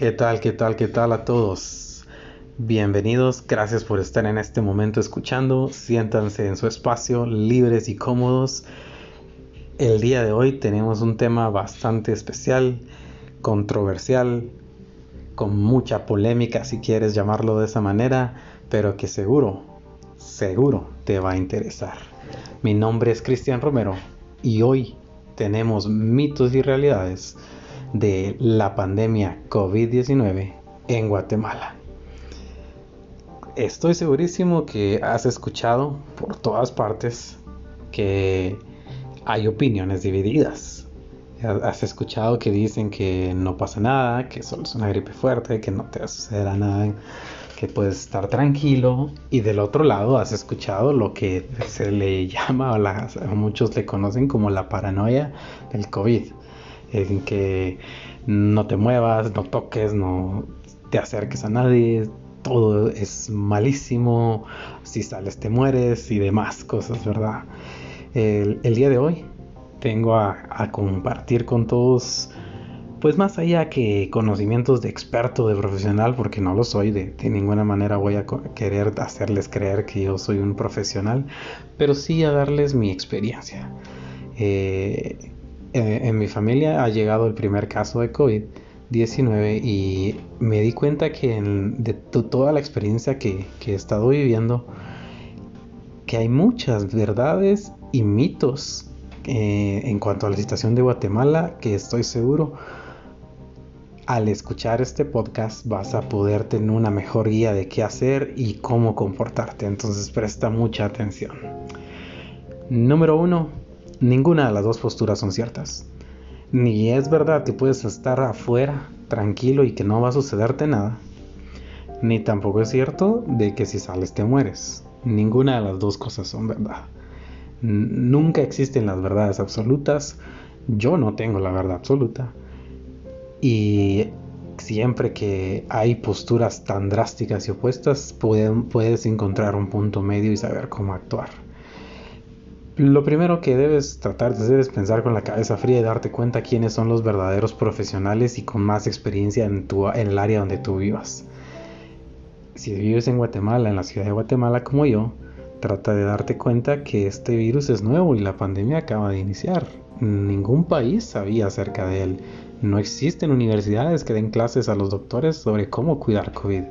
¿Qué tal, qué tal, qué tal a todos? Bienvenidos, gracias por estar en este momento escuchando. Siéntanse en su espacio, libres y cómodos. El día de hoy tenemos un tema bastante especial, controversial, con mucha polémica si quieres llamarlo de esa manera, pero que seguro, seguro te va a interesar. Mi nombre es Cristian Romero y hoy tenemos mitos y realidades de la pandemia COVID-19 en Guatemala. Estoy segurísimo que has escuchado por todas partes que hay opiniones divididas. Has escuchado que dicen que no pasa nada, que solo es una gripe fuerte, que no te sucederá nada, que puedes estar tranquilo. Y del otro lado has escuchado lo que se le llama, o muchos le conocen como la paranoia del COVID en que no te muevas, no toques, no te acerques a nadie, todo es malísimo, si sales te mueres y demás cosas, ¿verdad? El, día de hoy tengo a, compartir con todos, pues más allá que conocimientos de experto, de profesional, porque no lo soy, de, ninguna manera voy a querer hacerles creer que yo soy un profesional, pero sí a darles mi experiencia. Eh, eh, en mi familia ha llegado el primer caso de COVID-19 y me di cuenta que de toda la experiencia que, he estado viviendo, que hay muchas verdades y mitos eh, en cuanto a la situación de Guatemala que estoy seguro al escuchar este podcast vas a poder tener una mejor guía de qué hacer y cómo comportarte. Entonces presta mucha atención. Número uno, Ninguna de las dos posturas son ciertas. Ni es verdad que puedes estar afuera tranquilo y que no va a sucederte nada. Ni tampoco es cierto de que si sales te mueres. Ninguna de las dos cosas son verdad. Nunca existen las verdades absolutas. Yo no tengo la verdad absoluta. Y siempre que hay posturas tan drásticas y opuestas, puedes encontrar un punto medio y saber cómo actuar. Lo primero que debes tratar de hacer es pensar con la cabeza fría y darte cuenta quiénes son los verdaderos profesionales y con más experiencia en, tu, en el área donde tú vivas. Si vives en Guatemala, en la ciudad de Guatemala como yo, trata de darte cuenta que este virus es nuevo y la pandemia acaba de iniciar. Ningún país sabía acerca de él. No existen universidades que den clases a los doctores sobre cómo cuidar COVID.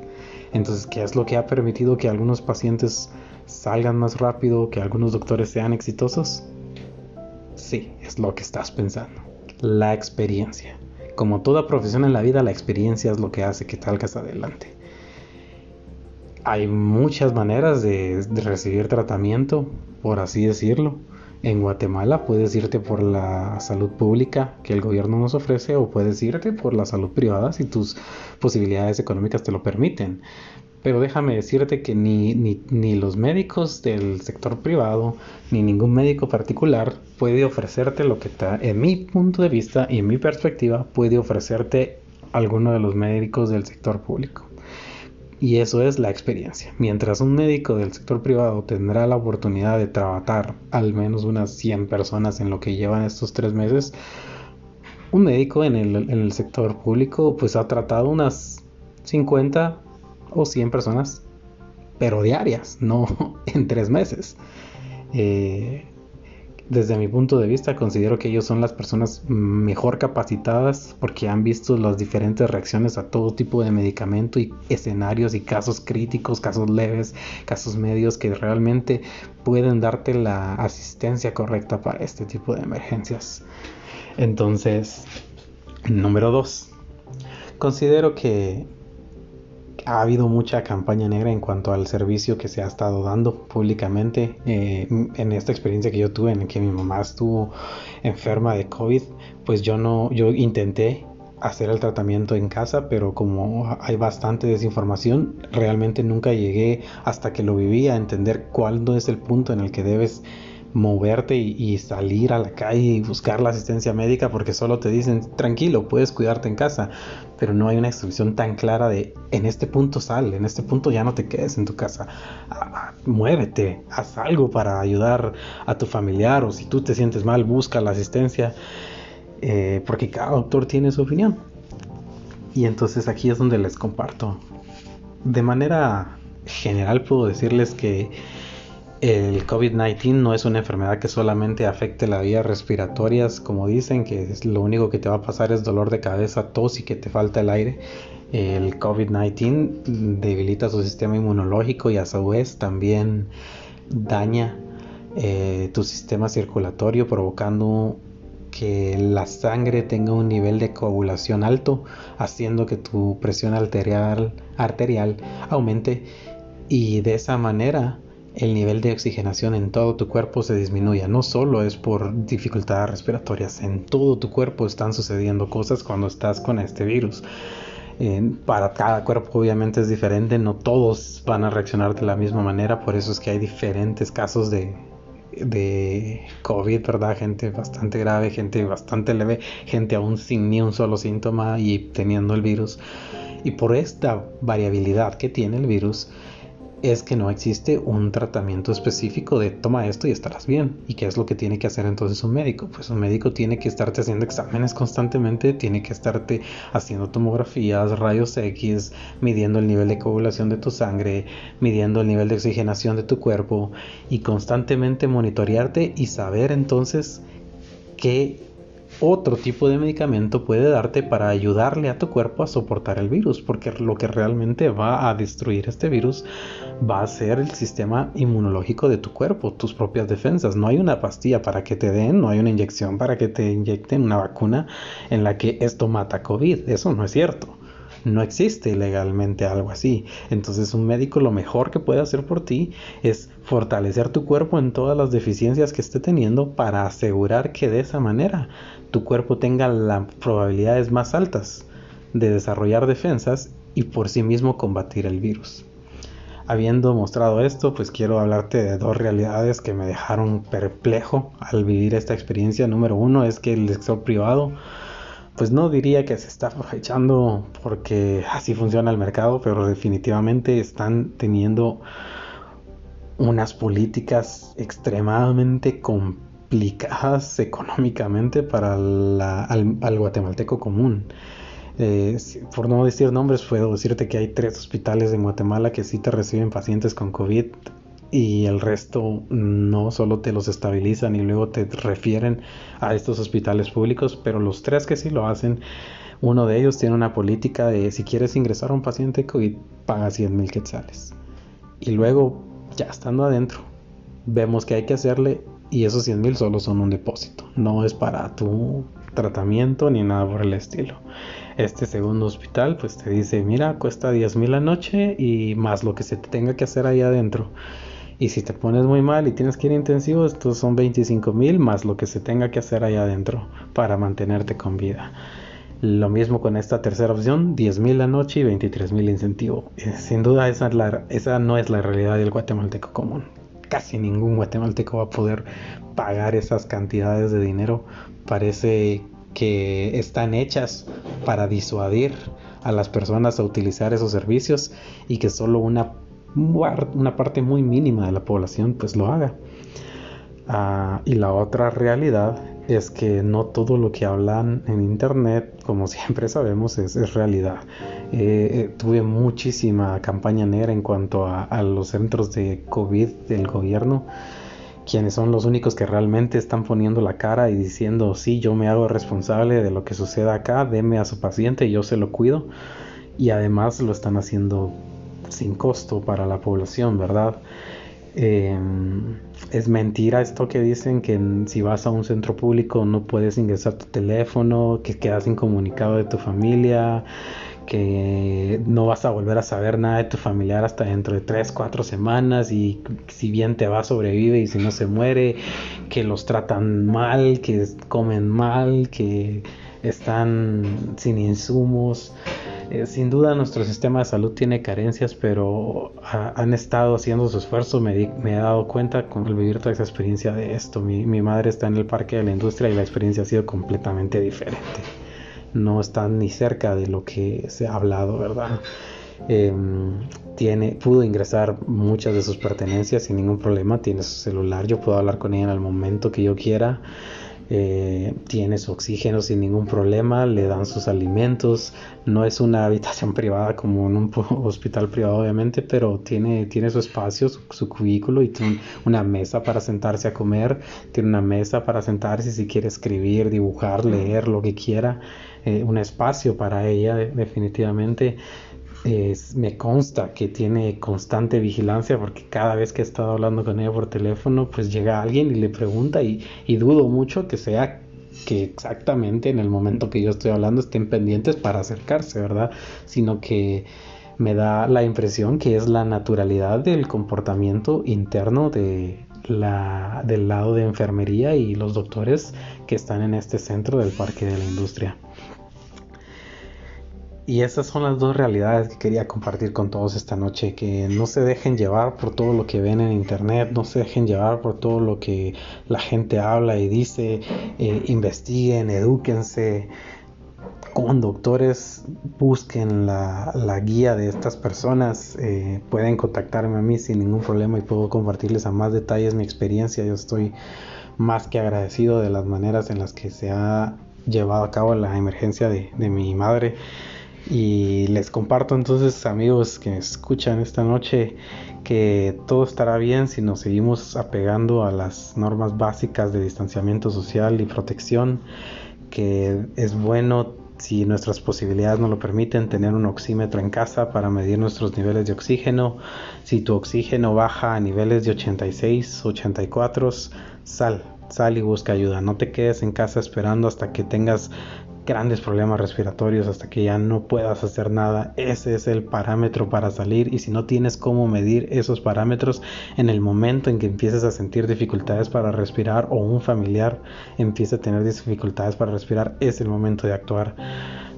Entonces, ¿qué es lo que ha permitido que algunos pacientes salgan más rápido, que algunos doctores sean exitosos? Sí, es lo que estás pensando. La experiencia. Como toda profesión en la vida, la experiencia es lo que hace que salgas adelante. Hay muchas maneras de, de recibir tratamiento, por así decirlo. En Guatemala puedes irte por la salud pública que el gobierno nos ofrece o puedes irte por la salud privada si tus posibilidades económicas te lo permiten. Pero déjame decirte que ni, ni, los médicos del sector privado, ni ningún médico particular puede ofrecerte lo que está, en mi punto de vista y en mi perspectiva, puede ofrecerte alguno de los médicos del sector público. Y eso es la experiencia. Mientras un médico del sector privado tendrá la oportunidad de trabajar al menos unas 100 personas en lo que llevan estos tres meses, un médico en el, en el sector público pues ha tratado unas 50 o 100 personas, pero diarias, no en tres meses. Eh, desde mi punto de vista, considero que ellos son las personas mejor capacitadas porque han visto las diferentes reacciones a todo tipo de medicamento y escenarios y casos críticos, casos leves, casos medios que realmente pueden darte la asistencia correcta para este tipo de emergencias. Entonces, número dos, considero que ha habido mucha campaña negra en cuanto al servicio que se ha estado dando públicamente. Eh, en esta experiencia que yo tuve, en que mi mamá estuvo enferma de COVID, pues yo no, yo intenté hacer el tratamiento en casa, pero como hay bastante desinformación, realmente nunca llegué hasta que lo viví a entender cuándo es el punto en el que debes moverte y, salir a la calle y buscar la asistencia médica porque solo te dicen tranquilo, puedes cuidarte en casa, pero no hay una instrucción tan clara de en este punto sal, en este punto ya no te quedes en tu casa, ah, ah, muévete, haz algo para ayudar a tu familiar o si tú te sientes mal, busca la asistencia, eh, porque cada doctor tiene su opinión. Y entonces aquí es donde les comparto. De manera general puedo decirles que el COVID-19 no es una enfermedad que solamente afecte las vías respiratorias, como dicen, que lo único que te va a pasar es dolor de cabeza, tos y que te falta el aire. El COVID-19 debilita su sistema inmunológico y a su vez también daña eh, tu sistema circulatorio, provocando que la sangre tenga un nivel de coagulación alto, haciendo que tu presión arterial, arterial aumente y de esa manera el nivel de oxigenación en todo tu cuerpo se disminuya. No solo es por dificultades respiratorias, en todo tu cuerpo están sucediendo cosas cuando estás con este virus. para cada cuerpo obviamente es diferente, no todos van a reaccionar de la misma manera, por eso es que hay diferentes casos de, de COVID, ¿verdad? Gente bastante grave, gente bastante leve, gente aún sin ni un solo síntoma y teniendo el virus. Y por esta variabilidad que tiene el virus, es que no existe un tratamiento específico de toma esto y estarás bien. ¿Y qué es lo que tiene que hacer entonces un médico? Pues un médico tiene que estarte haciendo exámenes constantemente, tiene que estarte haciendo tomografías, rayos X, midiendo el nivel de coagulación de tu sangre, midiendo el nivel de oxigenación de tu cuerpo y constantemente monitorearte y saber entonces qué otro tipo de medicamento puede darte para ayudarle a tu cuerpo a soportar el virus, porque lo que realmente va a destruir este virus va a ser el sistema inmunológico de tu cuerpo, tus propias defensas. No hay una pastilla para que te den, no hay una inyección para que te inyecten una vacuna en la que esto mata COVID. Eso no es cierto. No existe legalmente algo así. Entonces un médico lo mejor que puede hacer por ti es fortalecer tu cuerpo en todas las deficiencias que esté teniendo para asegurar que de esa manera tu cuerpo tenga las probabilidades más altas de desarrollar defensas y por sí mismo combatir el virus. Habiendo mostrado esto, pues quiero hablarte de dos realidades que me dejaron perplejo al vivir esta experiencia. Número uno es que el sector privado pues no diría que se está aprovechando porque así funciona el mercado, pero definitivamente están teniendo unas políticas extremadamente complicadas económicamente para al, guatemalteco común. Eh, por no decir nombres, puedo decirte que hay tres hospitales en Guatemala que sí te reciben pacientes con COVID y el resto no solo te los estabilizan y luego te refieren a estos hospitales públicos, pero los tres que sí lo hacen, uno de ellos tiene una política de si quieres ingresar a un paciente COVID, paga 100 mil quetzales. Y luego, ya estando adentro, vemos que hay que hacerle y esos 100 mil solo son un depósito, no es para tu tratamiento ni nada por el estilo. Este segundo hospital pues te dice, mira, cuesta 10 mil la noche y más lo que se te tenga que hacer ahí adentro. Y si te pones muy mal y tienes que ir intensivo, estos son 25 mil más lo que se tenga que hacer ahí adentro para mantenerte con vida. Lo mismo con esta tercera opción, 10 mil la noche y 23 mil incentivo. Eh, sin duda esa, esa no es la realidad del guatemalteco común. Casi ningún guatemalteco va a poder pagar esas cantidades de dinero. Parece que están hechas para disuadir a las personas a utilizar esos servicios y que solo una parte muy mínima de la población pues lo haga. Ah, y la otra realidad es que no todo lo que hablan en internet, como siempre sabemos, es, realidad. Eh, eh, tuve muchísima campaña negra en cuanto a, a, los centros de COVID del gobierno, quienes son los únicos que realmente están poniendo la cara y diciendo, sí, yo me hago responsable de lo que suceda acá, deme a su paciente, yo se lo cuido. Y además lo están haciendo sin costo para la población, ¿verdad? Em, es mentira esto que dicen que si vas a un centro público no puedes ingresar tu teléfono, que quedas incomunicado de tu familia, que no vas a volver a saber nada de tu familiar hasta dentro de 3, 4 semanas y si bien te va sobrevive y si no se muere, que los tratan mal, que comen mal, que están sin insumos. Eh, sin duda nuestro sistema de salud tiene carencias, pero han estado haciendo su esfuerzo. Me, he dado cuenta con vivir toda esa experiencia de esto. Mi, madre está en el parque de la industria y la experiencia ha sido completamente diferente. No está ni cerca de lo que se ha hablado, ¿verdad? Em, tiene, pudo ingresar muchas de sus pertenencias sin ningún problema. Tiene su celular, yo puedo hablar con ella en el momento que yo quiera. Eh, tiene su oxígeno sin ningún problema, le dan sus alimentos, no es una habitación privada como en un hospital privado obviamente, pero tiene, tiene su espacio, su, cubículo y tiene una mesa para sentarse a comer, tiene una mesa para sentarse si quiere escribir, dibujar, leer, lo que quiera, eh, un espacio para ella definitivamente. Me consta que tiene constante vigilancia porque cada vez que he estado hablando con ella por teléfono, pues llega alguien y le pregunta y, y dudo mucho que sea que exactamente en el momento que yo estoy hablando estén pendientes para acercarse, ¿verdad? Sino que me da la impresión que es la naturalidad del comportamiento interno de la, del lado de enfermería y los doctores que están en este centro del Parque de la Industria. Y esas son las dos realidades que quería compartir con todos esta noche, que no se dejen llevar por todo lo que ven en internet, no se dejen llevar por todo lo que la gente habla y dice, eh, investiguen, edúquense, con doctores, busquen la, guía de estas personas, eh, pueden contactarme a mí sin ningún problema y puedo compartirles a más detalles mi experiencia, yo estoy más que agradecido de las maneras en las que se ha llevado a cabo la emergencia de, de mi madre. Y les comparto entonces, amigos que escuchan esta noche, que todo estará bien si nos seguimos apegando a las normas básicas de distanciamiento social y protección, que es bueno si nuestras posibilidades nos lo permiten, tener un oxímetro en casa para medir nuestros niveles de oxígeno. Si tu oxígeno baja a niveles de 86, 84, sal, sal y busca ayuda. No te quedes en casa esperando hasta que tengas grandes problemas respiratorios hasta que ya no puedas hacer nada. Ese es el parámetro para salir y si no tienes cómo medir esos parámetros en el momento en que empieces a sentir dificultades para respirar o un familiar empieza a tener dificultades para respirar, es el momento de actuar.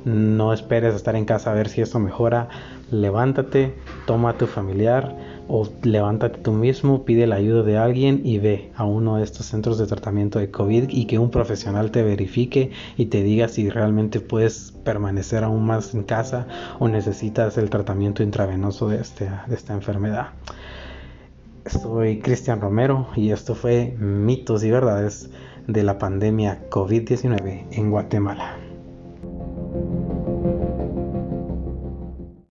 No esperes a estar en casa a ver si eso mejora. Levántate, toma a tu familiar o levántate tú mismo, pide la ayuda de alguien y ve a uno de estos centros de tratamiento de COVID y que un profesional te verifique y te diga si realmente puedes permanecer aún más en casa o necesitas el tratamiento intravenoso de, este, de esta enfermedad. Soy Cristian Romero y esto fue Mitos y Verdades de la pandemia COVID-19 en Guatemala.